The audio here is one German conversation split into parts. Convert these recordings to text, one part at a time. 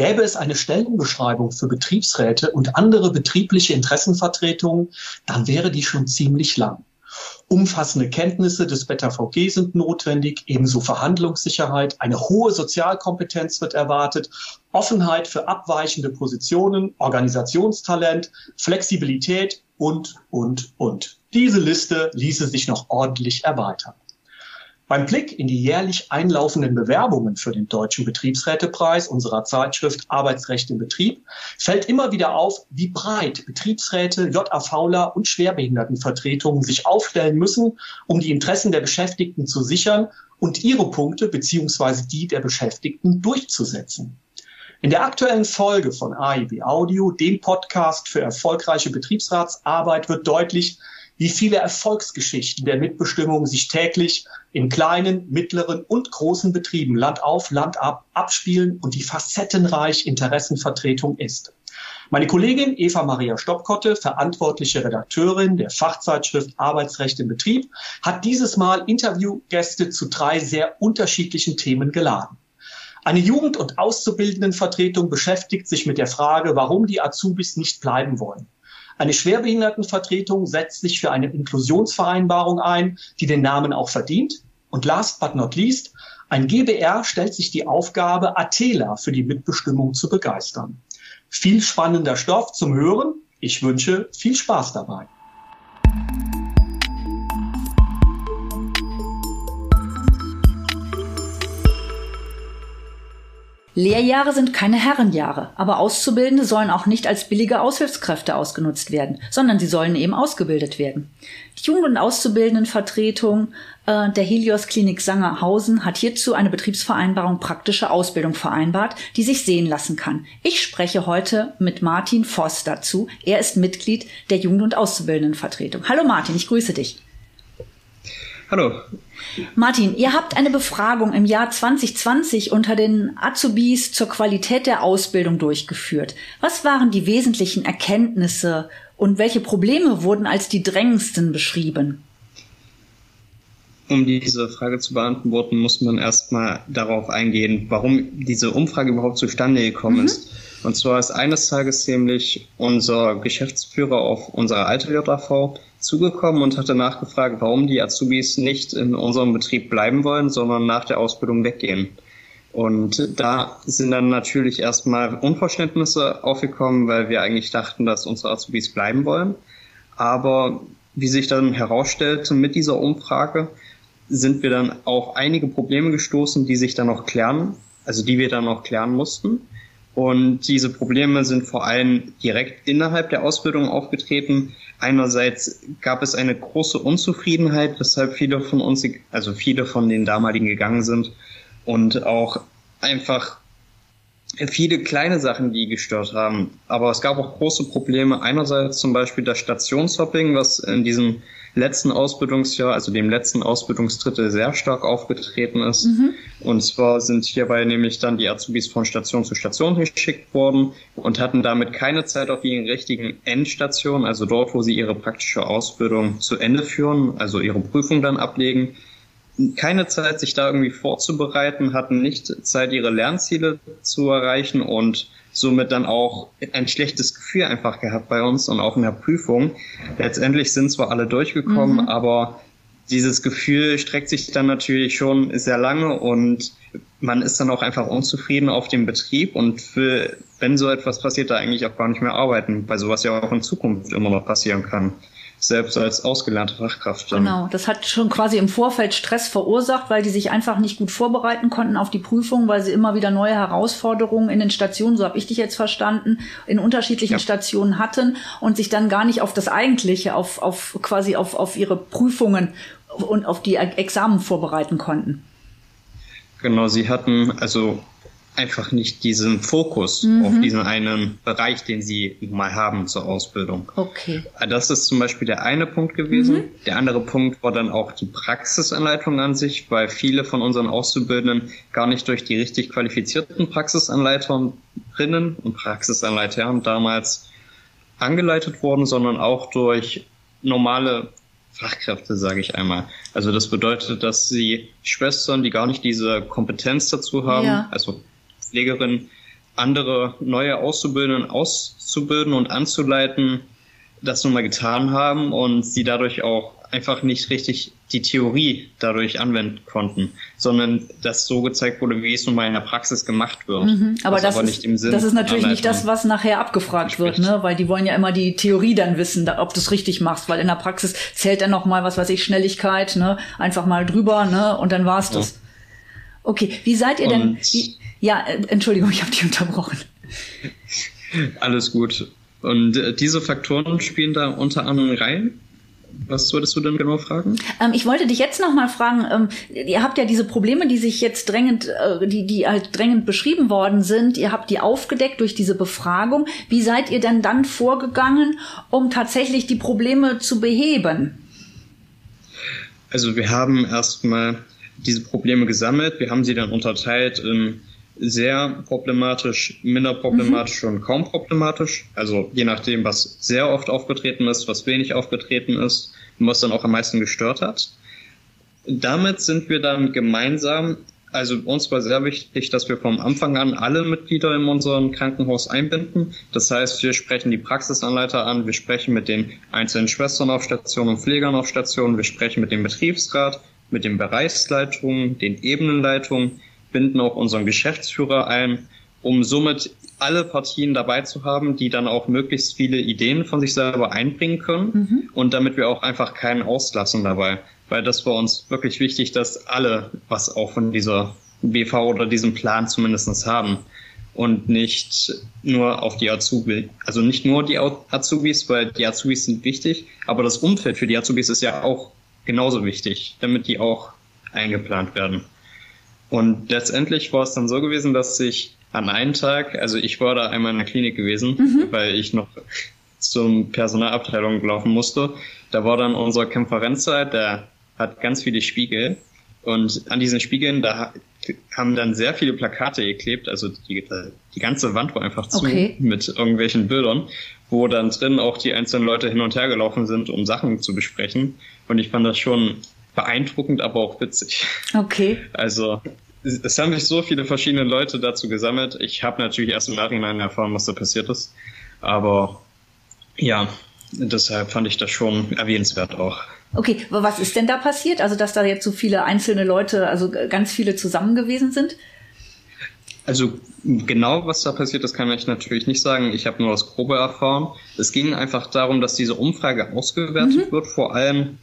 Gäbe es eine Stellenbeschreibung für Betriebsräte und andere betriebliche Interessenvertretungen, dann wäre die schon ziemlich lang. Umfassende Kenntnisse des BetterVG sind notwendig, ebenso Verhandlungssicherheit, eine hohe Sozialkompetenz wird erwartet, Offenheit für abweichende Positionen, Organisationstalent, Flexibilität und, und, und. Diese Liste ließe sich noch ordentlich erweitern. Beim Blick in die jährlich einlaufenden Bewerbungen für den Deutschen Betriebsrätepreis unserer Zeitschrift Arbeitsrecht im Betrieb fällt immer wieder auf, wie breit Betriebsräte, JAVler und Schwerbehindertenvertretungen sich aufstellen müssen, um die Interessen der Beschäftigten zu sichern und ihre Punkte beziehungsweise die der Beschäftigten durchzusetzen. In der aktuellen Folge von AIB Audio, dem Podcast für erfolgreiche Betriebsratsarbeit, wird deutlich, wie viele Erfolgsgeschichten der Mitbestimmung sich täglich in kleinen, mittleren und großen Betrieben Land auf, Land ab abspielen und die facettenreich Interessenvertretung ist. Meine Kollegin Eva Maria Stoppkotte, verantwortliche Redakteurin der Fachzeitschrift Arbeitsrecht im Betrieb, hat dieses Mal Interviewgäste zu drei sehr unterschiedlichen Themen geladen. Eine Jugend- und Auszubildendenvertretung beschäftigt sich mit der Frage, warum die Azubis nicht bleiben wollen. Eine Schwerbehindertenvertretung setzt sich für eine Inklusionsvereinbarung ein, die den Namen auch verdient. Und last but not least, ein GBR stellt sich die Aufgabe, Atela für die Mitbestimmung zu begeistern. Viel spannender Stoff zum Hören. Ich wünsche viel Spaß dabei. Lehrjahre sind keine Herrenjahre, aber Auszubildende sollen auch nicht als billige Aushilfskräfte ausgenutzt werden, sondern sie sollen eben ausgebildet werden. Die Jugend- und Auszubildendenvertretung äh, der Helios Klinik Sangerhausen hat hierzu eine Betriebsvereinbarung praktische Ausbildung vereinbart, die sich sehen lassen kann. Ich spreche heute mit Martin Voss dazu. Er ist Mitglied der Jugend- und Auszubildendenvertretung. Hallo Martin, ich grüße dich. Hallo. Martin, ihr habt eine Befragung im Jahr 2020 unter den Azubis zur Qualität der Ausbildung durchgeführt. Was waren die wesentlichen Erkenntnisse und welche Probleme wurden als die drängendsten beschrieben? Um diese Frage zu beantworten, muss man erstmal darauf eingehen, warum diese Umfrage überhaupt zustande gekommen mhm. ist. Und zwar ist eines Tages nämlich unser Geschäftsführer auf unsere alte JAV zugekommen und hatte nachgefragt, warum die Azubis nicht in unserem Betrieb bleiben wollen, sondern nach der Ausbildung weggehen. Und da sind dann natürlich erstmal Unverständnisse aufgekommen, weil wir eigentlich dachten, dass unsere Azubis bleiben wollen. Aber wie sich dann herausstellte mit dieser Umfrage, sind wir dann auf einige Probleme gestoßen, die sich dann noch klären, also die wir dann noch klären mussten. Und diese Probleme sind vor allem direkt innerhalb der Ausbildung aufgetreten. Einerseits gab es eine große Unzufriedenheit, weshalb viele von uns, also viele von den damaligen gegangen sind. Und auch einfach viele kleine Sachen, die gestört haben. Aber es gab auch große Probleme. Einerseits zum Beispiel das Stationshopping, was in diesem letzten Ausbildungsjahr, also dem letzten Ausbildungsdrittel sehr stark aufgetreten ist. Mhm. Und zwar sind hierbei nämlich dann die Azubis von Station zu Station geschickt worden und hatten damit keine Zeit auf ihren richtigen Endstation, also dort, wo sie ihre praktische Ausbildung zu Ende führen, also ihre Prüfung dann ablegen, keine Zeit, sich da irgendwie vorzubereiten, hatten nicht Zeit, ihre Lernziele zu erreichen und somit dann auch ein schlechtes Gefühl einfach gehabt bei uns und auch in der Prüfung. Letztendlich sind zwar alle durchgekommen, mhm. aber dieses Gefühl streckt sich dann natürlich schon sehr lange und man ist dann auch einfach unzufrieden auf dem Betrieb und will, wenn so etwas passiert, da eigentlich auch gar nicht mehr arbeiten, weil sowas ja auch in Zukunft immer noch passieren kann selbst als ausgelernte Fachkraft. Dann. Genau, das hat schon quasi im Vorfeld Stress verursacht, weil die sich einfach nicht gut vorbereiten konnten auf die Prüfung, weil sie immer wieder neue Herausforderungen in den Stationen, so habe ich dich jetzt verstanden, in unterschiedlichen ja. Stationen hatten und sich dann gar nicht auf das Eigentliche, auf, auf quasi auf, auf ihre Prüfungen und auf die Examen vorbereiten konnten. Genau, sie hatten also einfach nicht diesen Fokus mhm. auf diesen einen Bereich, den sie mal haben zur Ausbildung. Okay. Das ist zum Beispiel der eine Punkt gewesen. Mhm. Der andere Punkt war dann auch die Praxisanleitung an sich, weil viele von unseren Auszubildenden gar nicht durch die richtig qualifizierten Praxisanleiterinnen und Praxisanleitern damals angeleitet wurden, sondern auch durch normale Fachkräfte, sage ich einmal. Also das bedeutet, dass sie Schwestern, die gar nicht diese Kompetenz dazu haben, ja. also Pflegerin andere neue Auszubildenden auszubilden und anzuleiten, das nun mal getan haben und sie dadurch auch einfach nicht richtig die Theorie dadurch anwenden konnten, sondern das so gezeigt wurde, wie es nun mal in der Praxis gemacht wird. Mhm, aber das, aber ist, das ist natürlich nicht das, was nachher abgefragt wird, ne? weil die wollen ja immer die Theorie dann wissen, ob du es richtig machst, weil in der Praxis zählt dann noch mal, was weiß ich, Schnelligkeit, ne? einfach mal drüber ne? und dann war's das. Okay, wie seid ihr denn? Wie, ja, äh, Entschuldigung, ich habe dich unterbrochen. Alles gut. Und äh, diese Faktoren spielen da unter anderem rein. Was würdest du denn genau fragen? Ähm, ich wollte dich jetzt noch mal fragen. Ähm, ihr habt ja diese Probleme, die sich jetzt drängend, äh, die die halt drängend beschrieben worden sind. Ihr habt die aufgedeckt durch diese Befragung. Wie seid ihr denn dann vorgegangen, um tatsächlich die Probleme zu beheben? Also wir haben erstmal diese Probleme gesammelt. Wir haben sie dann unterteilt in sehr problematisch, minder problematisch mhm. und kaum problematisch. Also je nachdem, was sehr oft aufgetreten ist, was wenig aufgetreten ist und was dann auch am meisten gestört hat. Damit sind wir dann gemeinsam, also uns war sehr wichtig, dass wir vom Anfang an alle Mitglieder in unserem Krankenhaus einbinden. Das heißt, wir sprechen die Praxisanleiter an, wir sprechen mit den einzelnen Schwestern auf Station und Pflegern auf Station, wir sprechen mit dem Betriebsrat, mit den Bereichsleitungen, den Ebenenleitungen, binden auch unseren Geschäftsführer ein, um somit alle Partien dabei zu haben, die dann auch möglichst viele Ideen von sich selber einbringen können mhm. und damit wir auch einfach keinen auslassen dabei. Weil das war uns wirklich wichtig, dass alle was auch von dieser BV oder diesem Plan zumindestens haben und nicht nur auf die Azubi, also nicht nur die Azubis, weil die Azubis sind wichtig, aber das Umfeld für die Azubis ist ja auch genauso wichtig, damit die auch eingeplant werden. Und letztendlich war es dann so gewesen, dass ich an einem Tag, also ich war da einmal in der Klinik gewesen, mhm. weil ich noch zum Personalabteilung laufen musste. Da war dann unser Konferenzer, der hat ganz viele Spiegel und an diesen Spiegeln, da haben dann sehr viele Plakate geklebt, also die, die ganze Wand war einfach zu okay. mit irgendwelchen Bildern, wo dann drin auch die einzelnen Leute hin und her gelaufen sind, um Sachen zu besprechen. Und ich fand das schon beeindruckend, aber auch witzig. Okay. Also es haben sich so viele verschiedene Leute dazu gesammelt. Ich habe natürlich erst im Nachhinein erfahren, was da passiert ist. Aber ja, deshalb fand ich das schon erwähnenswert auch. Okay, was ist denn da passiert? Also, dass da jetzt so viele einzelne Leute, also ganz viele zusammen gewesen sind? Also genau, was da passiert, das kann ich natürlich nicht sagen. Ich habe nur das Grobe erfahren. Es ging einfach darum, dass diese Umfrage ausgewertet mhm. wird, vor allem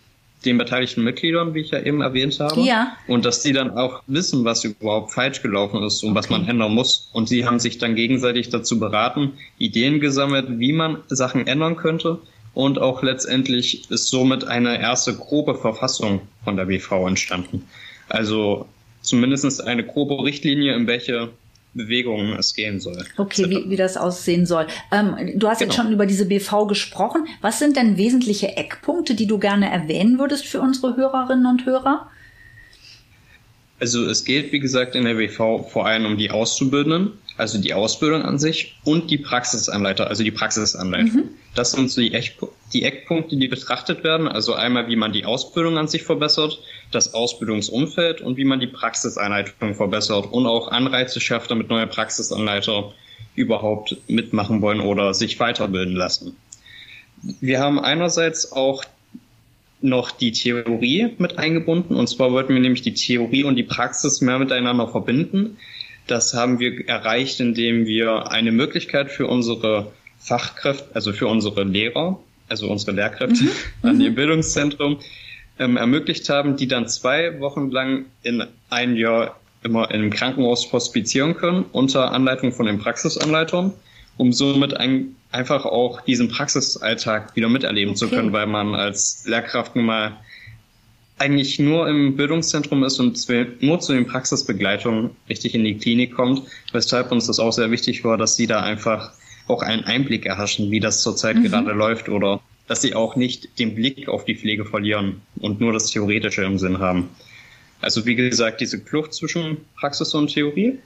den beteiligten Mitgliedern, wie ich ja eben erwähnt habe. Ja. Und dass die dann auch wissen, was überhaupt falsch gelaufen ist und okay. was man ändern muss. Und sie haben sich dann gegenseitig dazu beraten, Ideen gesammelt, wie man Sachen ändern könnte. Und auch letztendlich ist somit eine erste grobe Verfassung von der BV entstanden. Also zumindest eine grobe Richtlinie, in welche Bewegungen es gehen soll. Okay, wie, wie das aussehen soll. Ähm, du hast genau. jetzt schon über diese BV gesprochen. Was sind denn wesentliche Eckpunkte, die du gerne erwähnen würdest für unsere Hörerinnen und Hörer? Also es geht, wie gesagt, in der BV vor allem um die Auszubildenden, also die Ausbildung an sich und die Praxisanleiter, also die Praxisanleitung. Mhm. Das sind so die, Eck, die Eckpunkte, die betrachtet werden. Also einmal, wie man die Ausbildung an sich verbessert, das Ausbildungsumfeld und wie man die Praxisanleitung verbessert und auch Anreize schafft, damit neue Praxisanleiter überhaupt mitmachen wollen oder sich weiterbilden lassen. Wir haben einerseits auch noch die Theorie mit eingebunden. Und zwar wollten wir nämlich die Theorie und die Praxis mehr miteinander verbinden. Das haben wir erreicht, indem wir eine Möglichkeit für unsere Fachkräfte, also für unsere Lehrer, also unsere Lehrkräfte mhm. an dem mhm. Bildungszentrum ähm, ermöglicht haben, die dann zwei Wochen lang in ein Jahr immer im Krankenhaus hospizieren können unter Anleitung von den Praxisanleitern, um somit ein, einfach auch diesen Praxisalltag wieder miterleben okay. zu können, weil man als Lehrkraft nun mal eigentlich nur im Bildungszentrum ist und nur zu den Praxisbegleitungen richtig in die Klinik kommt, weshalb uns das auch sehr wichtig war, dass sie da einfach auch einen Einblick erhaschen, wie das zurzeit mhm. gerade läuft oder dass sie auch nicht den Blick auf die Pflege verlieren und nur das Theoretische im Sinn haben. Also wie gesagt, diese Kluft zwischen Praxis und Theorie.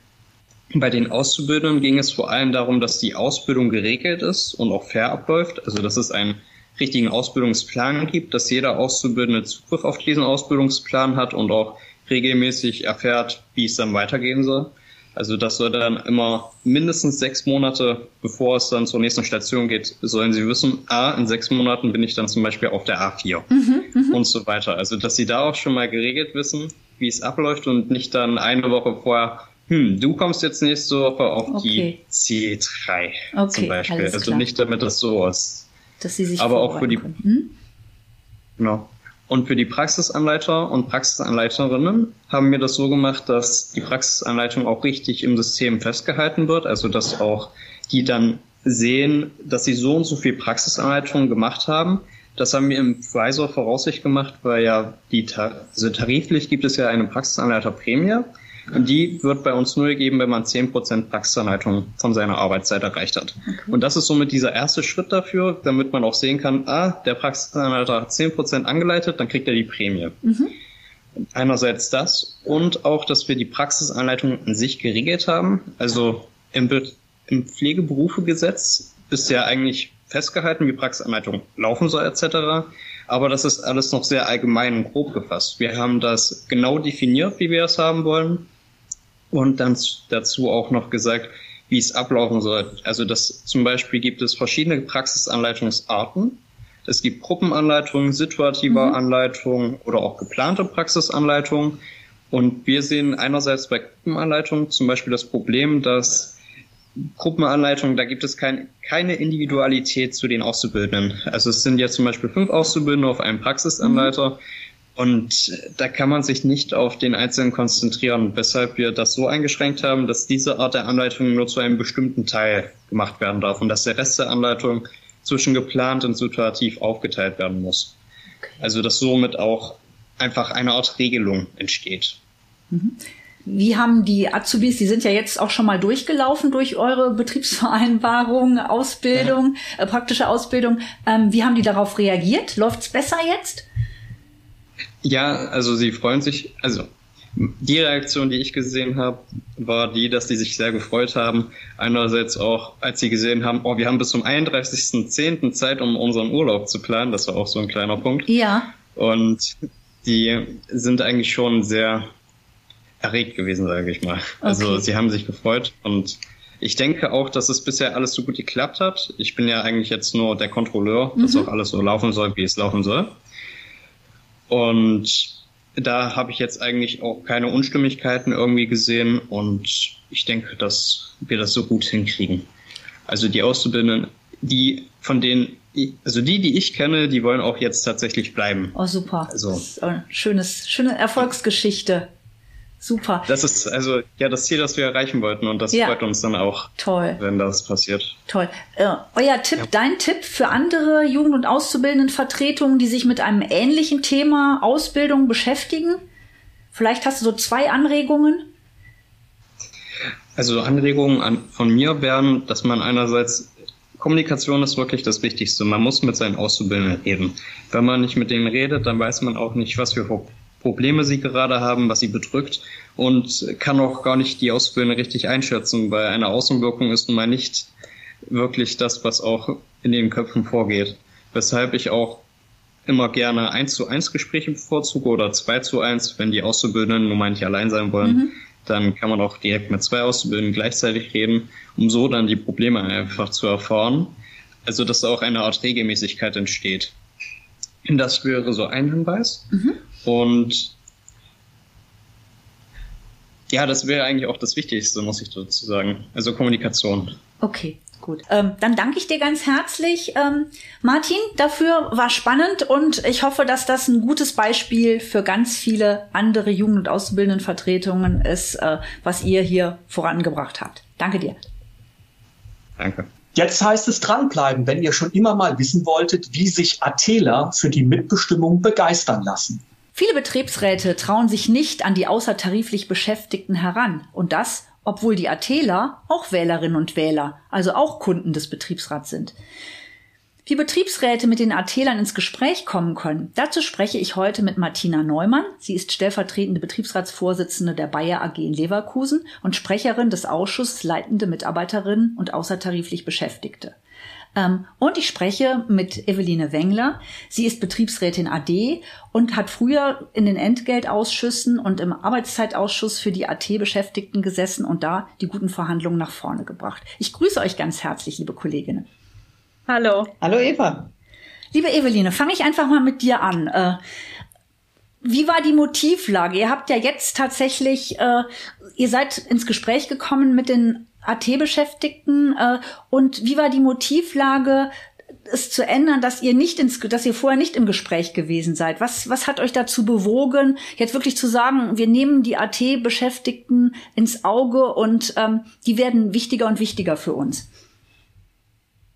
Bei den Auszubildenden ging es vor allem darum, dass die Ausbildung geregelt ist und auch fair abläuft. Also dass es einen richtigen Ausbildungsplan gibt, dass jeder Auszubildende Zugriff auf diesen Ausbildungsplan hat und auch regelmäßig erfährt, wie es dann weitergehen soll. Also das soll dann immer mindestens sechs Monate, bevor es dann zur nächsten Station geht, sollen sie wissen, ah, in sechs Monaten bin ich dann zum Beispiel auf der A4 mhm, mhm, und so weiter. Also dass sie da auch schon mal geregelt wissen, wie es abläuft und nicht dann eine Woche vorher, hm, du kommst jetzt nächste Woche auf okay. die C3 okay, zum Beispiel. Also nicht damit das so ist. Dass sie sich Aber auch für die. Hm? Genau. Und für die Praxisanleiter und Praxisanleiterinnen haben wir das so gemacht, dass die Praxisanleitung auch richtig im System festgehalten wird, also dass auch die dann sehen, dass sie so und so viel Praxisanleitungen gemacht haben. Das haben wir im Visor voraussicht gemacht, weil ja die, also tariflich gibt es ja eine Praxisanleiterprämie. Und die wird bei uns nur gegeben, wenn man 10% Praxisanleitung von seiner Arbeitszeit erreicht hat. Okay. Und das ist somit dieser erste Schritt dafür, damit man auch sehen kann, ah, der Praxisanleiter hat 10% angeleitet, dann kriegt er die Prämie. Mhm. Einerseits das und auch, dass wir die Praxisanleitung an sich geregelt haben. Also im, im Pflegeberufegesetz ist ja eigentlich festgehalten, wie Praxisanleitung laufen soll etc. Aber das ist alles noch sehr allgemein und grob gefasst. Wir haben das genau definiert, wie wir es haben wollen und dann dazu auch noch gesagt, wie es ablaufen soll. Also das zum Beispiel gibt es verschiedene Praxisanleitungsarten. Es gibt Gruppenanleitungen, situative mhm. Anleitungen oder auch geplante Praxisanleitungen. Und wir sehen einerseits bei Gruppenanleitungen zum Beispiel das Problem, dass Gruppenanleitungen, da gibt es kein, keine Individualität zu den Auszubildenden. Also es sind ja zum Beispiel fünf Auszubildende auf einen Praxisanleiter. Mhm. Und da kann man sich nicht auf den Einzelnen konzentrieren, weshalb wir das so eingeschränkt haben, dass diese Art der Anleitung nur zu einem bestimmten Teil gemacht werden darf und dass der Rest der Anleitung zwischen geplant und situativ aufgeteilt werden muss. Also dass somit auch einfach eine Art Regelung entsteht. Mhm. Wie haben die Azubis, die sind ja jetzt auch schon mal durchgelaufen durch eure Betriebsvereinbarung, Ausbildung, ja. äh, praktische Ausbildung. Ähm, wie haben die darauf reagiert? Läuft's besser jetzt? Ja, also sie freuen sich, also die Reaktion, die ich gesehen habe, war die, dass die sich sehr gefreut haben. Einerseits auch, als sie gesehen haben, oh, wir haben bis zum 31.10. Zeit, um unseren Urlaub zu planen. Das war auch so ein kleiner Punkt. Ja. Und die sind eigentlich schon sehr erregt gewesen, sage ich mal. Also okay. Also sie haben sich gefreut und ich denke auch, dass es bisher alles so gut geklappt hat. Ich bin ja eigentlich jetzt nur der Kontrolleur, mhm. dass auch alles so laufen soll, wie es laufen soll. Und da habe ich jetzt eigentlich auch keine Unstimmigkeiten irgendwie gesehen und ich denke, dass wir das so gut hinkriegen. Also die Auszubildenden, die von denen, also die, die ich kenne, die wollen auch jetzt tatsächlich bleiben. Oh super. Also das ist eine schönes, schöne Erfolgsgeschichte. Super. Das ist also ja das Ziel, das wir erreichen wollten und das ja. freut uns dann auch, Toll. wenn das passiert. Toll. Äh, euer Tipp, ja. dein Tipp für andere Jugend- und Auszubildendenvertretungen, die sich mit einem ähnlichen Thema Ausbildung beschäftigen? Vielleicht hast du so zwei Anregungen? Also Anregungen an, von mir wären, dass man einerseits Kommunikation ist wirklich das Wichtigste. Man muss mit seinen Auszubildenden reden. Wenn man nicht mit denen redet, dann weiß man auch nicht, was für Probleme sie gerade haben, was sie bedrückt und kann auch gar nicht die Ausbildung richtig einschätzen, weil eine Außenwirkung ist nun mal nicht wirklich das, was auch in den Köpfen vorgeht. Weshalb ich auch immer gerne eins zu eins Gespräche bevorzuge oder zwei zu eins, wenn die Auszubildenden nun mal nicht allein sein wollen. Mhm. Dann kann man auch direkt mit zwei Auszubildenden gleichzeitig reden, um so dann die Probleme einfach zu erfahren. Also, dass auch eine Art Regelmäßigkeit entsteht. Das wäre so ein Hinweis. Mhm. Und ja, das wäre eigentlich auch das Wichtigste, muss ich dazu sagen. Also Kommunikation. Okay, gut. Ähm, dann danke ich dir ganz herzlich, ähm, Martin, dafür. War spannend und ich hoffe, dass das ein gutes Beispiel für ganz viele andere Jugend- und Auszubildendenvertretungen ist, äh, was ihr hier vorangebracht habt. Danke dir. Danke. Jetzt heißt es dranbleiben, wenn ihr schon immer mal wissen wolltet, wie sich Atela für die Mitbestimmung begeistern lassen. Viele Betriebsräte trauen sich nicht an die außertariflich Beschäftigten heran. Und das, obwohl die Atela auch Wählerinnen und Wähler, also auch Kunden des Betriebsrats sind. Wie Betriebsräte mit den Atelern ins Gespräch kommen können, dazu spreche ich heute mit Martina Neumann. Sie ist stellvertretende Betriebsratsvorsitzende der Bayer AG in Leverkusen und Sprecherin des Ausschusses leitende Mitarbeiterinnen und außertariflich Beschäftigte. Ähm, und ich spreche mit Eveline Wengler. Sie ist Betriebsrätin AD und hat früher in den Entgeltausschüssen und im Arbeitszeitausschuss für die AT-Beschäftigten gesessen und da die guten Verhandlungen nach vorne gebracht. Ich grüße euch ganz herzlich, liebe Kolleginnen. Hallo. Hallo Eva. Liebe Eveline, fange ich einfach mal mit dir an. Äh, wie war die Motivlage? Ihr habt ja jetzt tatsächlich, äh, ihr seid ins Gespräch gekommen mit den AT-Beschäftigten äh, und wie war die Motivlage, es zu ändern, dass ihr nicht ins, dass ihr vorher nicht im Gespräch gewesen seid? Was, was hat euch dazu bewogen, jetzt wirklich zu sagen, wir nehmen die AT-Beschäftigten ins Auge und ähm, die werden wichtiger und wichtiger für uns?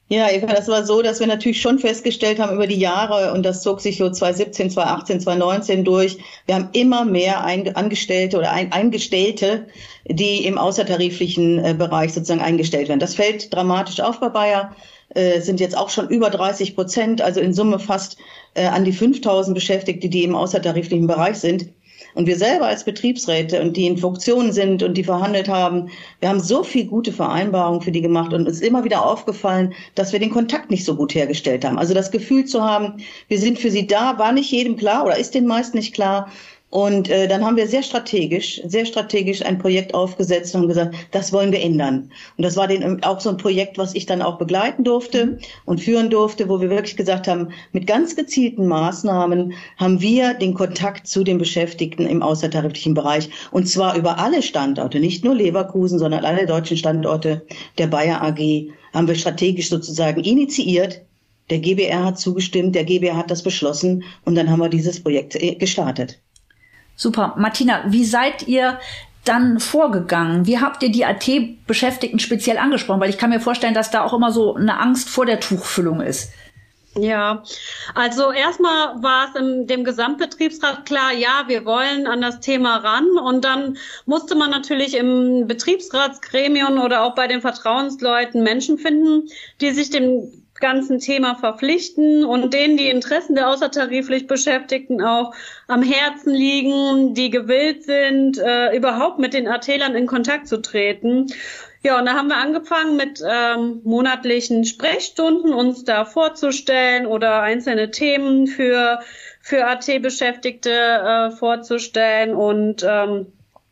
Ja, Eva, das war so, dass wir natürlich schon festgestellt haben über die Jahre, und das zog sich so 2017, 2018, 2019 durch, wir haben immer mehr Angestellte oder Eingestellte, die im außertariflichen äh, Bereich sozusagen eingestellt werden. Das fällt dramatisch auf bei Bayer, äh, sind jetzt auch schon über 30 Prozent, also in Summe fast äh, an die 5000 Beschäftigte, die im außertariflichen Bereich sind. Und wir selber als Betriebsräte und die in Funktion sind und die verhandelt haben, wir haben so viel gute Vereinbarungen für die gemacht und ist immer wieder aufgefallen, dass wir den Kontakt nicht so gut hergestellt haben. Also das Gefühl zu haben, wir sind für sie da, war nicht jedem klar oder ist den meisten nicht klar. Und äh, dann haben wir sehr strategisch, sehr strategisch ein Projekt aufgesetzt und gesagt, das wollen wir ändern. Und das war den, auch so ein Projekt, was ich dann auch begleiten durfte mhm. und führen durfte, wo wir wirklich gesagt haben, mit ganz gezielten Maßnahmen haben wir den Kontakt zu den Beschäftigten im außertariflichen Bereich. Und zwar über alle Standorte, nicht nur Leverkusen, sondern alle deutschen Standorte der Bayer AG haben wir strategisch sozusagen initiiert. Der GBR hat zugestimmt, der GBR hat das beschlossen und dann haben wir dieses Projekt äh, gestartet. Super. Martina, wie seid ihr dann vorgegangen? Wie habt ihr die AT-Beschäftigten speziell angesprochen? Weil ich kann mir vorstellen, dass da auch immer so eine Angst vor der Tuchfüllung ist. Ja, also erstmal war es in dem Gesamtbetriebsrat klar, ja, wir wollen an das Thema ran. Und dann musste man natürlich im Betriebsratsgremium oder auch bei den Vertrauensleuten Menschen finden, die sich dem ganzen Thema verpflichten und denen die Interessen der außertariflich Beschäftigten auch am Herzen liegen, die gewillt sind, äh, überhaupt mit den AT-Lern in Kontakt zu treten. Ja, und da haben wir angefangen mit ähm, monatlichen Sprechstunden, uns da vorzustellen oder einzelne Themen für, für AT-Beschäftigte äh, vorzustellen und ähm,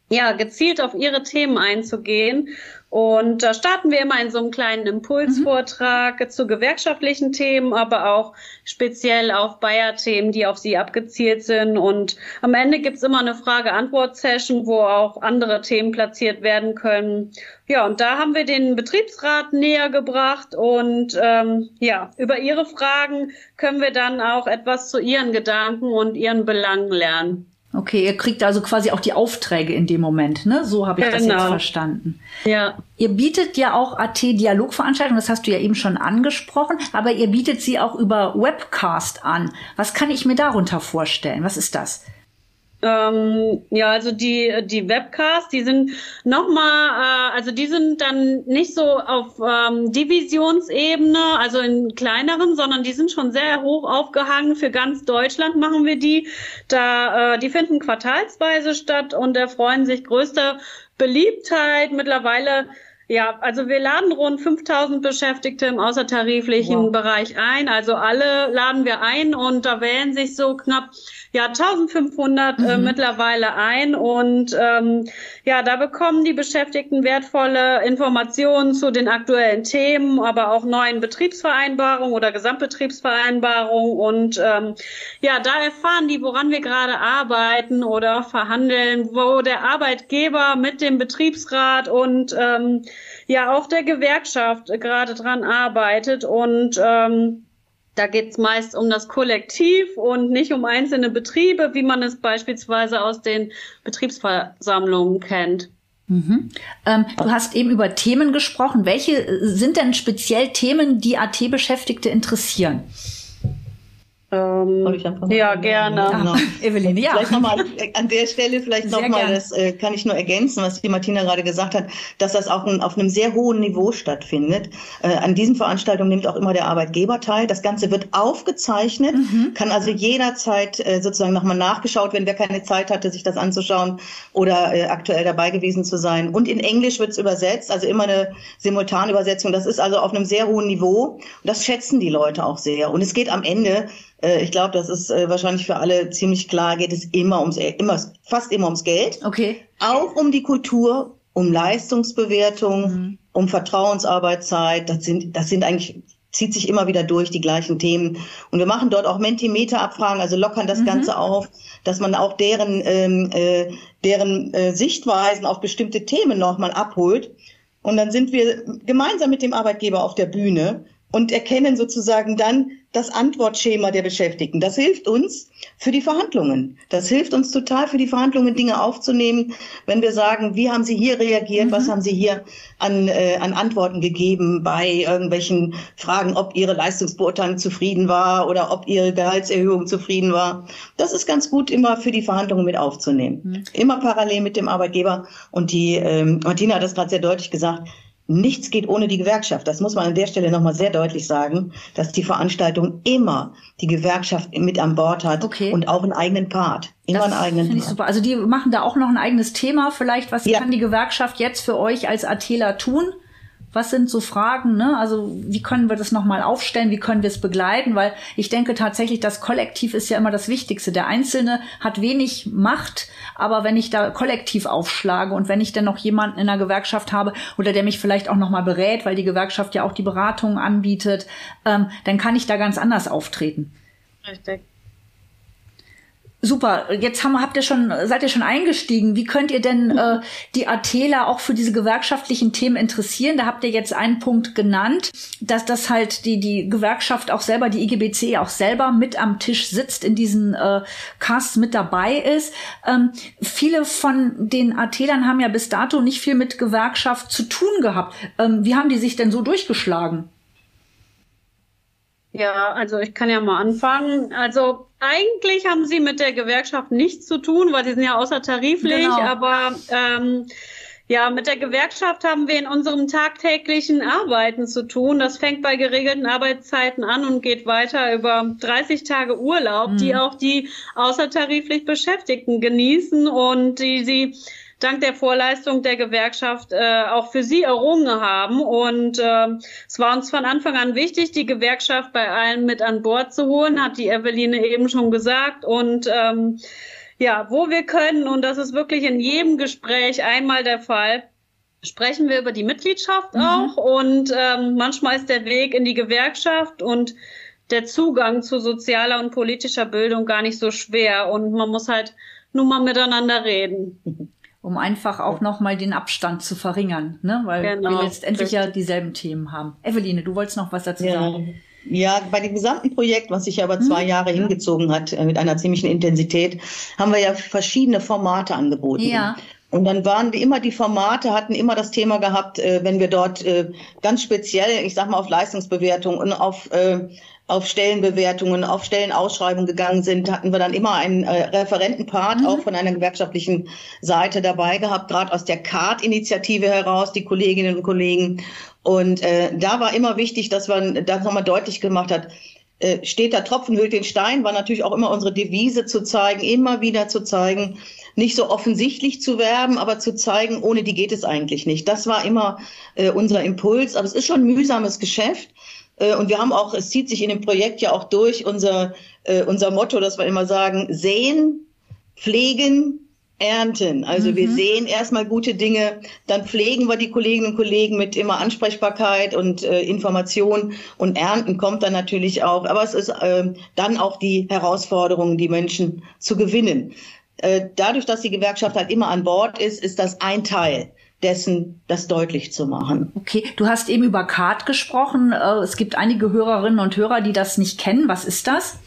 ja, gezielt auf ihre Themen einzugehen. Und da starten wir immer in so einem kleinen Impulsvortrag mhm. zu gewerkschaftlichen Themen, aber auch speziell auf Bayer-Themen, die auf sie abgezielt sind. Und am Ende gibt's immer eine Frage-Antwort-Session, wo auch andere Themen platziert werden können. Ja, und da haben wir den Betriebsrat näher gebracht und ähm, ja, über ihre Fragen können wir dann auch etwas zu ihren Gedanken und ihren Belangen lernen. Okay, ihr kriegt also quasi auch die Aufträge in dem Moment, ne? So habe ich genau. das jetzt genau. verstanden. Ja. Ihr bietet ja auch AT-Dialogveranstaltungen, das hast du ja eben schon angesprochen, aber ihr bietet sie auch über Webcast an. Was kann ich mir darunter vorstellen? Was ist das? Ähm, ja, also die, die Webcasts, die sind nochmal, äh, also die sind dann nicht so auf ähm, Divisionsebene, also in kleineren, sondern die sind schon sehr hoch aufgehangen. Für ganz Deutschland machen wir die. Da, äh, die finden quartalsweise statt und erfreuen sich größter Beliebtheit. Mittlerweile ja, also wir laden rund 5000 Beschäftigte im außertariflichen wow. Bereich ein. Also alle laden wir ein und da wählen sich so knapp ja 1500 äh, mhm. äh, mittlerweile ein und ähm, ja, da bekommen die Beschäftigten wertvolle Informationen zu den aktuellen Themen, aber auch neuen Betriebsvereinbarungen oder Gesamtbetriebsvereinbarungen und ähm, ja, da erfahren die, woran wir gerade arbeiten oder verhandeln, wo der Arbeitgeber mit dem Betriebsrat und ähm, ja auch der Gewerkschaft gerade dran arbeitet und ähm, da geht es meist um das Kollektiv und nicht um einzelne Betriebe, wie man es beispielsweise aus den Betriebsversammlungen kennt. Mhm. Ähm, du hast eben über Themen gesprochen. Welche sind denn speziell Themen, die AT-Beschäftigte interessieren? Ähm, ja, gerne. Ja, genau. Eveline, ja. Vielleicht nochmal an der Stelle vielleicht nochmal, das äh, kann ich nur ergänzen, was die Martina gerade gesagt hat, dass das auch ein, auf einem sehr hohen Niveau stattfindet. Äh, an diesen Veranstaltungen nimmt auch immer der Arbeitgeber teil. Das Ganze wird aufgezeichnet, mhm. kann also jederzeit äh, sozusagen nochmal nachgeschaut werden, wer keine Zeit hatte, sich das anzuschauen oder äh, aktuell dabei gewesen zu sein. Und in Englisch wird es übersetzt, also immer eine Simultanübersetzung. Das ist also auf einem sehr hohen Niveau. Und das schätzen die Leute auch sehr. Und es geht am Ende äh, ich glaube, das ist äh, wahrscheinlich für alle ziemlich klar, geht es immer ums, immer, fast immer ums Geld. Okay. Auch um die Kultur, um Leistungsbewertung, mhm. um Vertrauensarbeitszeit. Das sind, das sind eigentlich zieht sich immer wieder durch die gleichen Themen. Und wir machen dort auch Mentimeter-Abfragen, also lockern das mhm. Ganze auf, dass man auch deren, ähm, äh, deren äh, Sichtweisen auf bestimmte Themen nochmal abholt. Und dann sind wir gemeinsam mit dem Arbeitgeber auf der Bühne und erkennen sozusagen dann das Antwortschema der Beschäftigten. Das hilft uns für die Verhandlungen. Das hilft uns total für die Verhandlungen, Dinge aufzunehmen, wenn wir sagen, wie haben Sie hier reagiert, mhm. was haben Sie hier an, äh, an Antworten gegeben bei irgendwelchen Fragen, ob Ihre Leistungsbeurteilung zufrieden war oder ob Ihre Gehaltserhöhung zufrieden war. Das ist ganz gut immer für die Verhandlungen mit aufzunehmen. Mhm. Immer parallel mit dem Arbeitgeber. Und die ähm, Martina hat das gerade sehr deutlich gesagt, Nichts geht ohne die Gewerkschaft. Das muss man an der Stelle nochmal sehr deutlich sagen, dass die Veranstaltung immer die Gewerkschaft mit an Bord hat okay. und auch einen eigenen Part. Immer das einen eigenen Part. Ich super. Also die machen da auch noch ein eigenes Thema. Vielleicht, was ja. kann die Gewerkschaft jetzt für euch als Atela tun? Was sind so Fragen? Ne? Also wie können wir das nochmal aufstellen? Wie können wir es begleiten? Weil ich denke tatsächlich, das Kollektiv ist ja immer das Wichtigste. Der Einzelne hat wenig Macht, aber wenn ich da kollektiv aufschlage und wenn ich dann noch jemanden in der Gewerkschaft habe oder der mich vielleicht auch nochmal berät, weil die Gewerkschaft ja auch die Beratung anbietet, ähm, dann kann ich da ganz anders auftreten. Richtig. Super, jetzt haben, habt ihr schon, seid ihr schon eingestiegen. Wie könnt ihr denn äh, die Atela auch für diese gewerkschaftlichen Themen interessieren? Da habt ihr jetzt einen Punkt genannt, dass das halt die, die Gewerkschaft auch selber, die IGBC auch selber mit am Tisch sitzt, in diesen äh, Casts mit dabei ist. Ähm, viele von den Atelern haben ja bis dato nicht viel mit Gewerkschaft zu tun gehabt. Ähm, wie haben die sich denn so durchgeschlagen? Ja, also ich kann ja mal anfangen. Also eigentlich haben sie mit der Gewerkschaft nichts zu tun, weil sie sind ja außertariflich, genau. aber ähm, ja, mit der Gewerkschaft haben wir in unserem tagtäglichen Arbeiten zu tun. Das fängt bei geregelten Arbeitszeiten an und geht weiter über 30 Tage Urlaub, mhm. die auch die außertariflich Beschäftigten genießen und die sie dank der Vorleistung der Gewerkschaft äh, auch für sie errungen haben. Und äh, es war uns von Anfang an wichtig, die Gewerkschaft bei allen mit an Bord zu holen, hat die Eveline eben schon gesagt. Und ähm, ja, wo wir können, und das ist wirklich in jedem Gespräch einmal der Fall, sprechen wir über die Mitgliedschaft mhm. auch. Und ähm, manchmal ist der Weg in die Gewerkschaft und der Zugang zu sozialer und politischer Bildung gar nicht so schwer. Und man muss halt nur mal miteinander reden. um einfach auch nochmal den Abstand zu verringern, ne? weil genau, wir letztendlich richtig. ja dieselben Themen haben. Eveline, du wolltest noch was dazu ja. sagen? Ja, bei dem gesamten Projekt, was sich aber zwei hm, Jahre ja. hingezogen hat, äh, mit einer ziemlichen Intensität, haben wir ja verschiedene Formate angeboten. Ja. Und dann waren wie immer die Formate, hatten immer das Thema gehabt, äh, wenn wir dort äh, ganz speziell, ich sag mal, auf Leistungsbewertung und auf auf Stellenbewertungen, auf Stellenausschreibungen gegangen sind, hatten wir dann immer einen äh, Referentenpart mhm. auch von einer gewerkschaftlichen Seite dabei gehabt, gerade aus der CART-Initiative heraus, die Kolleginnen und Kollegen. Und äh, da war immer wichtig, dass man das nochmal deutlich gemacht hat, äh, steht der Tropfen hüllt den Stein, war natürlich auch immer unsere Devise zu zeigen, immer wieder zu zeigen, nicht so offensichtlich zu werben, aber zu zeigen, ohne die geht es eigentlich nicht. Das war immer äh, unser Impuls. Aber es ist schon ein mühsames Geschäft. Äh, und wir haben auch, es zieht sich in dem Projekt ja auch durch unser, äh, unser Motto, dass wir immer sagen, sehen, pflegen, ernten. Also mhm. wir sehen erstmal gute Dinge, dann pflegen wir die Kolleginnen und Kollegen mit immer Ansprechbarkeit und äh, Information und ernten kommt dann natürlich auch. Aber es ist äh, dann auch die Herausforderung, die Menschen zu gewinnen. Äh, dadurch, dass die Gewerkschaft halt immer an Bord ist, ist das ein Teil dessen das deutlich zu machen. Okay, du hast eben über CARD gesprochen. Äh, es gibt einige Hörerinnen und Hörer, die das nicht kennen. Was ist das?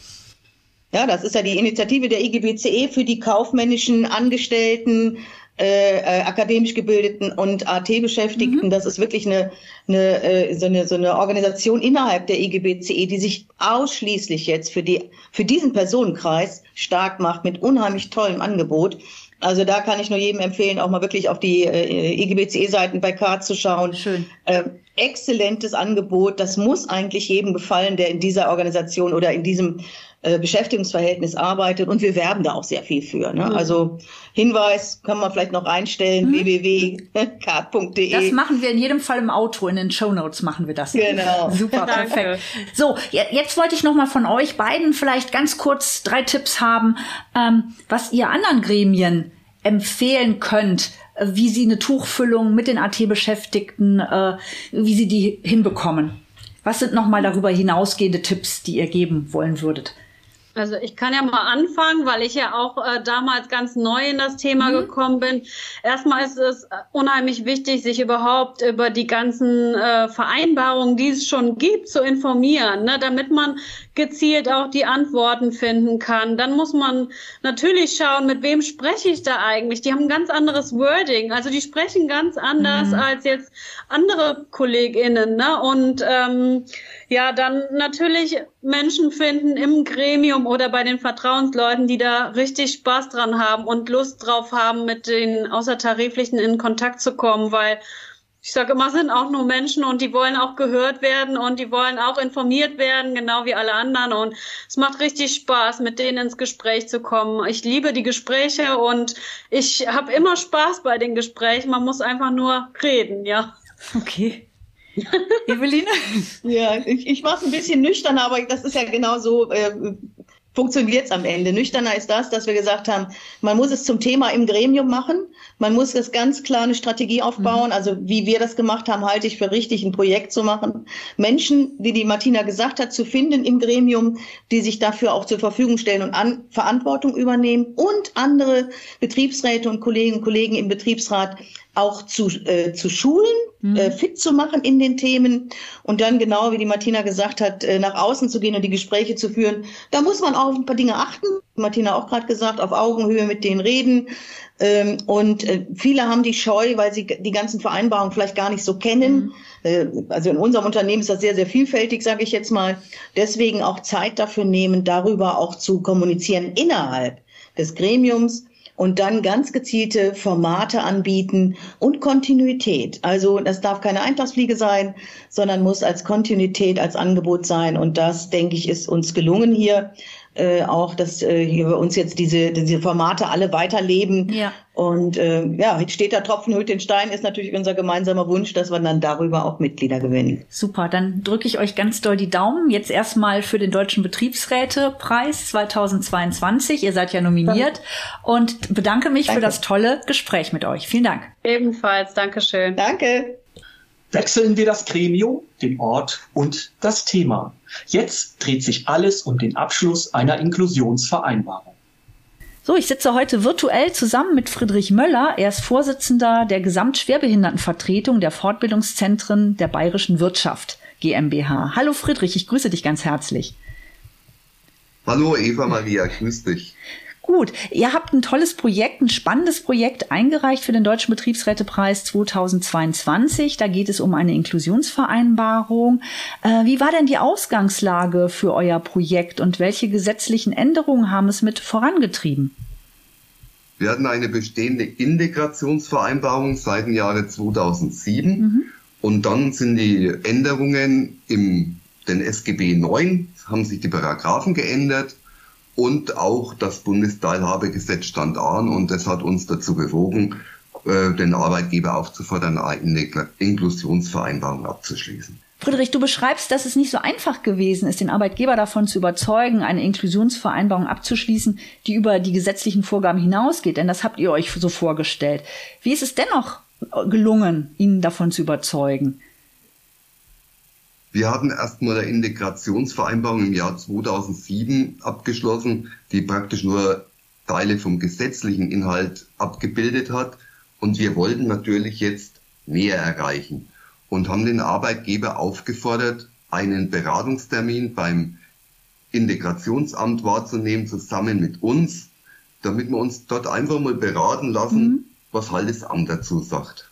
Ja, das ist ja die Initiative der IGBCE für die kaufmännischen Angestellten äh, äh, akademisch gebildeten und AT-Beschäftigten. Mhm. Das ist wirklich eine, eine, äh, so eine, so eine Organisation innerhalb der IGBCE, die sich ausschließlich jetzt für, die, für diesen Personenkreis stark macht mit unheimlich tollem Angebot. Also da kann ich nur jedem empfehlen, auch mal wirklich auf die äh, IGBCE-Seiten bei CARD zu schauen. Schön. Äh, exzellentes Angebot. Das muss eigentlich jedem gefallen, der in dieser Organisation oder in diesem äh, Beschäftigungsverhältnis arbeitet. Und wir werben da auch sehr viel für. Ne? Mhm. Also Hinweis kann man vielleicht noch einstellen, mhm. www.card.de. Das machen wir in jedem Fall im Auto, in den Show Notes machen wir das. Genau. Super, perfekt. So, jetzt wollte ich noch mal von euch beiden vielleicht ganz kurz drei Tipps haben, ähm, was ihr anderen Gremien empfehlen könnt, äh, wie sie eine Tuchfüllung mit den AT-Beschäftigten, äh, wie sie die hinbekommen. Was sind noch mal darüber hinausgehende Tipps, die ihr geben wollen würdet? Also ich kann ja mal anfangen, weil ich ja auch äh, damals ganz neu in das Thema mhm. gekommen bin. Erstmal ist es unheimlich wichtig, sich überhaupt über die ganzen äh, Vereinbarungen, die es schon gibt, zu informieren, ne, damit man gezielt auch die Antworten finden kann. Dann muss man natürlich schauen, mit wem spreche ich da eigentlich. Die haben ein ganz anderes Wording, also die sprechen ganz anders mhm. als jetzt andere KollegInnen. Ne? Und ähm, ja, dann natürlich Menschen finden im Gremium oder bei den Vertrauensleuten, die da richtig Spaß dran haben und Lust drauf haben, mit den Außertariflichen in Kontakt zu kommen, weil ich sage immer, sind auch nur Menschen und die wollen auch gehört werden und die wollen auch informiert werden, genau wie alle anderen. Und es macht richtig Spaß, mit denen ins Gespräch zu kommen. Ich liebe die Gespräche und ich habe immer Spaß bei den Gesprächen. Man muss einfach nur reden, ja. Okay. Eveline? ja, ich, ich mache es ein bisschen nüchtern, aber das ist ja genau so, äh, funktioniert es am Ende. Nüchterner ist das, dass wir gesagt haben, man muss es zum Thema im Gremium machen. Man muss das ganz klar eine Strategie aufbauen. Mhm. Also wie wir das gemacht haben, halte ich für richtig, ein Projekt zu machen. Menschen, wie die Martina gesagt hat, zu finden im Gremium, die sich dafür auch zur Verfügung stellen und an, Verantwortung übernehmen und andere Betriebsräte und Kolleginnen und Kollegen im Betriebsrat auch zu, äh, zu schulen, mhm. äh, fit zu machen in den Themen und dann genau, wie die Martina gesagt hat, äh, nach außen zu gehen und die Gespräche zu führen. Da muss man auch auf ein paar Dinge achten. Martina auch gerade gesagt, auf Augenhöhe mit denen reden. Ähm, und äh, viele haben die Scheu, weil sie die ganzen Vereinbarungen vielleicht gar nicht so kennen. Mhm. Äh, also in unserem Unternehmen ist das sehr, sehr vielfältig, sage ich jetzt mal. Deswegen auch Zeit dafür nehmen, darüber auch zu kommunizieren innerhalb des Gremiums und dann ganz gezielte Formate anbieten und Kontinuität. Also das darf keine Eintagsfliege sein, sondern muss als Kontinuität, als Angebot sein. Und das, denke ich, ist uns gelungen hier äh, auch, dass äh, hier bei uns jetzt diese, diese Formate alle weiterleben. Ja. Und äh, ja, jetzt steht da Tropfen hüllt den Stein, ist natürlich unser gemeinsamer Wunsch, dass wir dann darüber auch Mitglieder gewinnen. Super, dann drücke ich euch ganz doll die Daumen. Jetzt erstmal für den Deutschen Betriebsrätepreis 2022. Ihr seid ja nominiert und bedanke mich Danke. für das tolle Gespräch mit euch. Vielen Dank. Ebenfalls, Dankeschön. Danke. Wechseln wir das Gremium, den Ort und das Thema. Jetzt dreht sich alles um den Abschluss einer Inklusionsvereinbarung. So, ich sitze heute virtuell zusammen mit Friedrich Möller. Er ist Vorsitzender der Gesamtschwerbehindertenvertretung der Fortbildungszentren der Bayerischen Wirtschaft GmbH. Hallo Friedrich, ich grüße dich ganz herzlich. Hallo Eva Maria, grüß dich. Gut, ihr habt ein tolles Projekt, ein spannendes Projekt eingereicht für den Deutschen Betriebsrätepreis 2022. Da geht es um eine Inklusionsvereinbarung. Äh, wie war denn die Ausgangslage für euer Projekt und welche gesetzlichen Änderungen haben es mit vorangetrieben? Wir hatten eine bestehende Integrationsvereinbarung seit dem Jahre 2007 mhm. und dann sind die Änderungen im den SGB 9 haben sich die Paragraphen geändert und auch das Bundesteilhabegesetz stand an und das hat uns dazu bewogen, äh, den Arbeitgeber aufzufordern, eine Inklusionsvereinbarung abzuschließen. Friedrich, du beschreibst, dass es nicht so einfach gewesen ist, den Arbeitgeber davon zu überzeugen, eine Inklusionsvereinbarung abzuschließen, die über die gesetzlichen Vorgaben hinausgeht. Denn das habt ihr euch so vorgestellt. Wie ist es dennoch gelungen, ihn davon zu überzeugen? Wir hatten erstmal eine Integrationsvereinbarung im Jahr 2007 abgeschlossen, die praktisch nur Teile vom gesetzlichen Inhalt abgebildet hat. Und wir wollten natürlich jetzt mehr erreichen und haben den Arbeitgeber aufgefordert, einen Beratungstermin beim Integrationsamt wahrzunehmen, zusammen mit uns, damit wir uns dort einfach mal beraten lassen, mhm. was halt das Amt dazu sagt.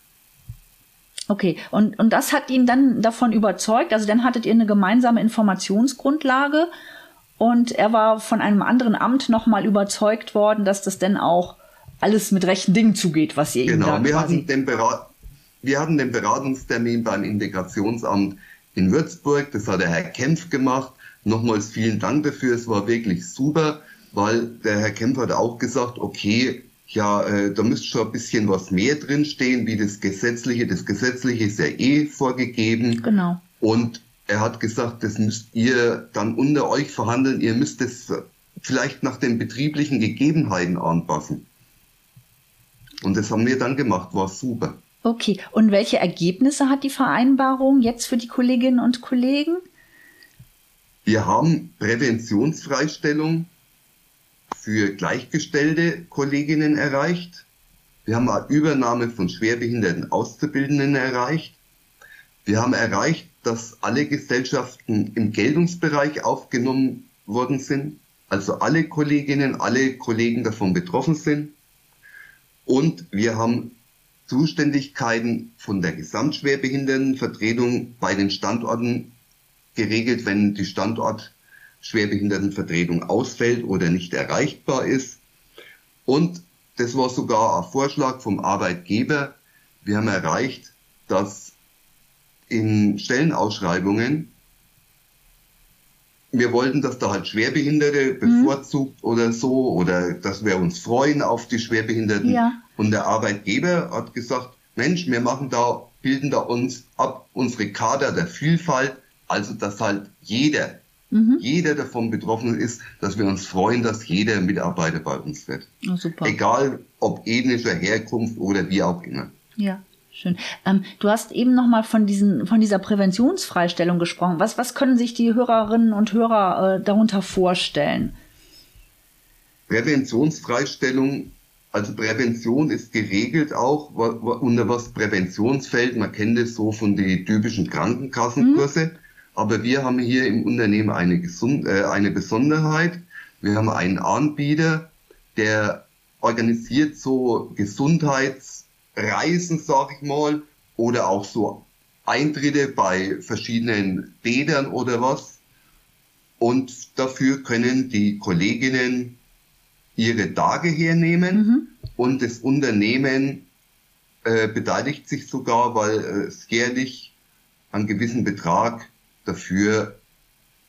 Okay, und, und das hat ihn dann davon überzeugt, also dann hattet ihr eine gemeinsame Informationsgrundlage und er war von einem anderen Amt nochmal überzeugt worden, dass das denn auch alles mit rechten Dingen zugeht, was ihr genau, ihm da wir. Hatten den Berat wir hatten den Beratungstermin beim Integrationsamt in Würzburg, das hat der Herr Kempf gemacht. Nochmals vielen Dank dafür, es war wirklich super, weil der Herr Kempf hat auch gesagt, okay, ja, äh, da müsste schon ein bisschen was mehr drinstehen, wie das Gesetzliche. Das Gesetzliche ist ja eh vorgegeben. Genau. Und er hat gesagt, das müsst ihr dann unter euch verhandeln. Ihr müsst es vielleicht nach den betrieblichen Gegebenheiten anpassen. Und das haben wir dann gemacht, war super. Okay, und welche Ergebnisse hat die Vereinbarung jetzt für die Kolleginnen und Kollegen? Wir haben Präventionsfreistellung für gleichgestellte Kolleginnen erreicht. Wir haben eine Übernahme von schwerbehinderten Auszubildenden erreicht. Wir haben erreicht, dass alle Gesellschaften im Geltungsbereich aufgenommen worden sind, also alle Kolleginnen, alle Kollegen davon betroffen sind. Und wir haben Zuständigkeiten von der Gesamtschwerbehindertenvertretung bei den Standorten geregelt, wenn die Standort Schwerbehindertenvertretung ausfällt oder nicht erreichbar ist. Und das war sogar ein Vorschlag vom Arbeitgeber. Wir haben erreicht, dass in Stellenausschreibungen wir wollten, dass da halt Schwerbehinderte mhm. bevorzugt mhm. oder so oder dass wir uns freuen auf die Schwerbehinderten. Ja. Und der Arbeitgeber hat gesagt, Mensch, wir machen da, bilden da uns ab unsere Kader der Vielfalt, also dass halt jeder mhm. jeder davon betroffen ist, dass wir uns freuen, dass jeder Mitarbeiter bei uns wird. Oh, super. Egal ob ethnischer Herkunft oder wie auch immer. Ja. Schön. Ähm, du hast eben noch mal von diesen von dieser Präventionsfreistellung gesprochen. Was was können sich die Hörerinnen und Hörer äh, darunter vorstellen? Präventionsfreistellung, also Prävention ist geregelt auch unter was Präventionsfeld. Man kennt es so von den typischen Krankenkassenkurse. Mhm. Aber wir haben hier im Unternehmen eine, Gesund äh, eine Besonderheit. Wir haben einen Anbieter, der organisiert so Gesundheitsreisen, sag ich mal, oder auch so Eintritte bei verschiedenen Bädern oder was. Und dafür können die Kolleginnen ihre Tage hernehmen mhm. und das Unternehmen äh, beteiligt sich sogar, weil äh, es jährlich einen gewissen Betrag dafür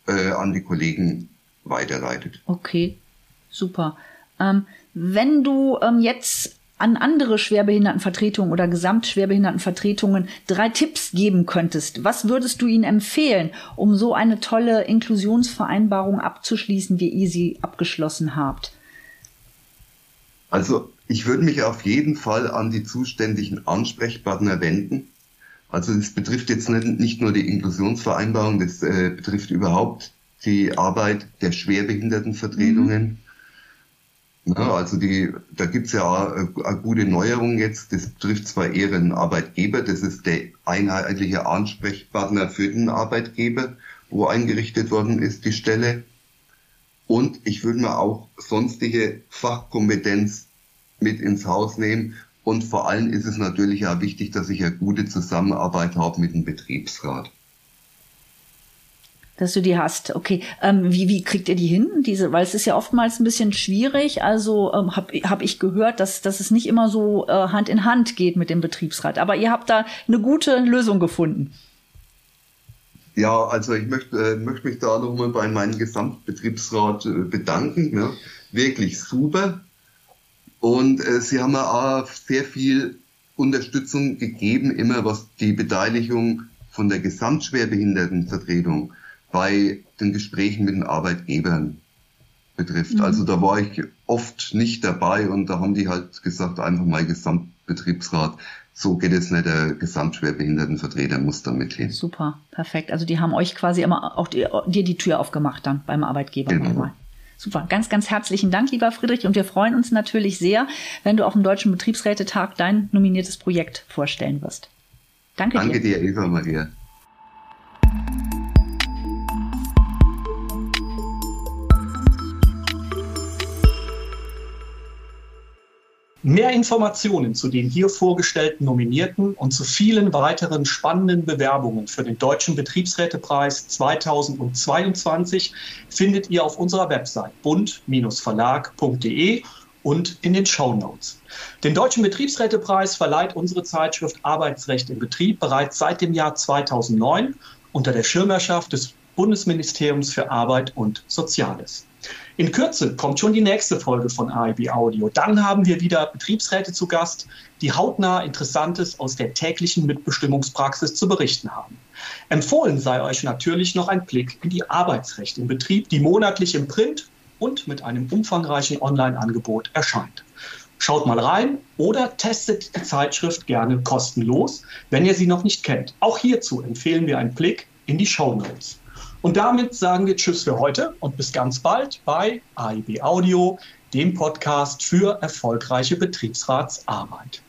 äh, an die Kollegen weiterleitet. Okay, super. Ähm, wenn du ähm, jetzt an andere Schwerbehindertenvertretungen oder Gesamtschwerbehindertenvertretungen drei Tipps geben könntest, was würdest du ihnen empfehlen, um so eine tolle Inklusionsvereinbarung abzuschließen, wie ihr sie abgeschlossen habt? Also ich würde mich auf jeden Fall an die zuständigen Ansprechpartner wenden. Also das betrifft jetzt nicht, nicht nur die Inklusionsvereinbarung, das äh, betrifft überhaupt die Arbeit der Schwerbehindertenvertretungen. Mhm. Ja, also die, da gibt's ja eine, eine gute Neuerung jetzt. Das betrifft zwar eher den Arbeitgeber, das ist der einheitliche Ansprechpartner für den Arbeitgeber, wo eingerichtet worden ist, die Stelle. Und ich würde mir auch sonstige Fachkompetenz mit ins Haus nehmen, und vor allem ist es natürlich auch wichtig, dass ich eine gute Zusammenarbeit habe mit dem Betriebsrat. Dass du die hast, okay. Ähm, wie, wie kriegt ihr die hin? Diese, weil es ist ja oftmals ein bisschen schwierig. Also ähm, habe hab ich gehört, dass, dass es nicht immer so äh, Hand in Hand geht mit dem Betriebsrat. Aber ihr habt da eine gute Lösung gefunden. Ja, also ich möchte, äh, möchte mich da nochmal bei meinem Gesamtbetriebsrat äh, bedanken. Ja. Wirklich super. Und äh, sie haben auch sehr viel Unterstützung gegeben, immer was die Beteiligung von der Gesamtschwerbehindertenvertretung bei den Gesprächen mit den Arbeitgebern betrifft. Mhm. Also da war ich oft nicht dabei und da haben die halt gesagt, einfach mal Gesamtbetriebsrat, so geht es nicht, der Gesamtschwerbehindertenvertreter muss da mitgehen. Super, perfekt. Also die haben euch quasi immer auch die, dir die Tür aufgemacht dann beim Arbeitgeber genau. nochmal. Super, ganz, ganz herzlichen Dank, lieber Friedrich. Und wir freuen uns natürlich sehr, wenn du auf dem Deutschen Betriebsrätetag dein nominiertes Projekt vorstellen wirst. Danke, Danke dir. Danke dir, Eva Maria. Mehr Informationen zu den hier vorgestellten Nominierten und zu vielen weiteren spannenden Bewerbungen für den Deutschen Betriebsrätepreis 2022 findet ihr auf unserer Website bund-verlag.de und in den Show Notes. Den Deutschen Betriebsrätepreis verleiht unsere Zeitschrift Arbeitsrecht im Betrieb bereits seit dem Jahr 2009 unter der Schirmherrschaft des Bundesministeriums für Arbeit und Soziales. In Kürze kommt schon die nächste Folge von AIB Audio. Dann haben wir wieder Betriebsräte zu Gast, die hautnah Interessantes aus der täglichen Mitbestimmungspraxis zu berichten haben. Empfohlen sei euch natürlich noch ein Blick in die Arbeitsrecht im Betrieb, die monatlich im Print und mit einem umfangreichen Online-Angebot erscheint. Schaut mal rein oder testet die Zeitschrift gerne kostenlos, wenn ihr sie noch nicht kennt. Auch hierzu empfehlen wir einen Blick in die Show Notes. Und damit sagen wir Tschüss für heute und bis ganz bald bei AIB Audio, dem Podcast für erfolgreiche Betriebsratsarbeit.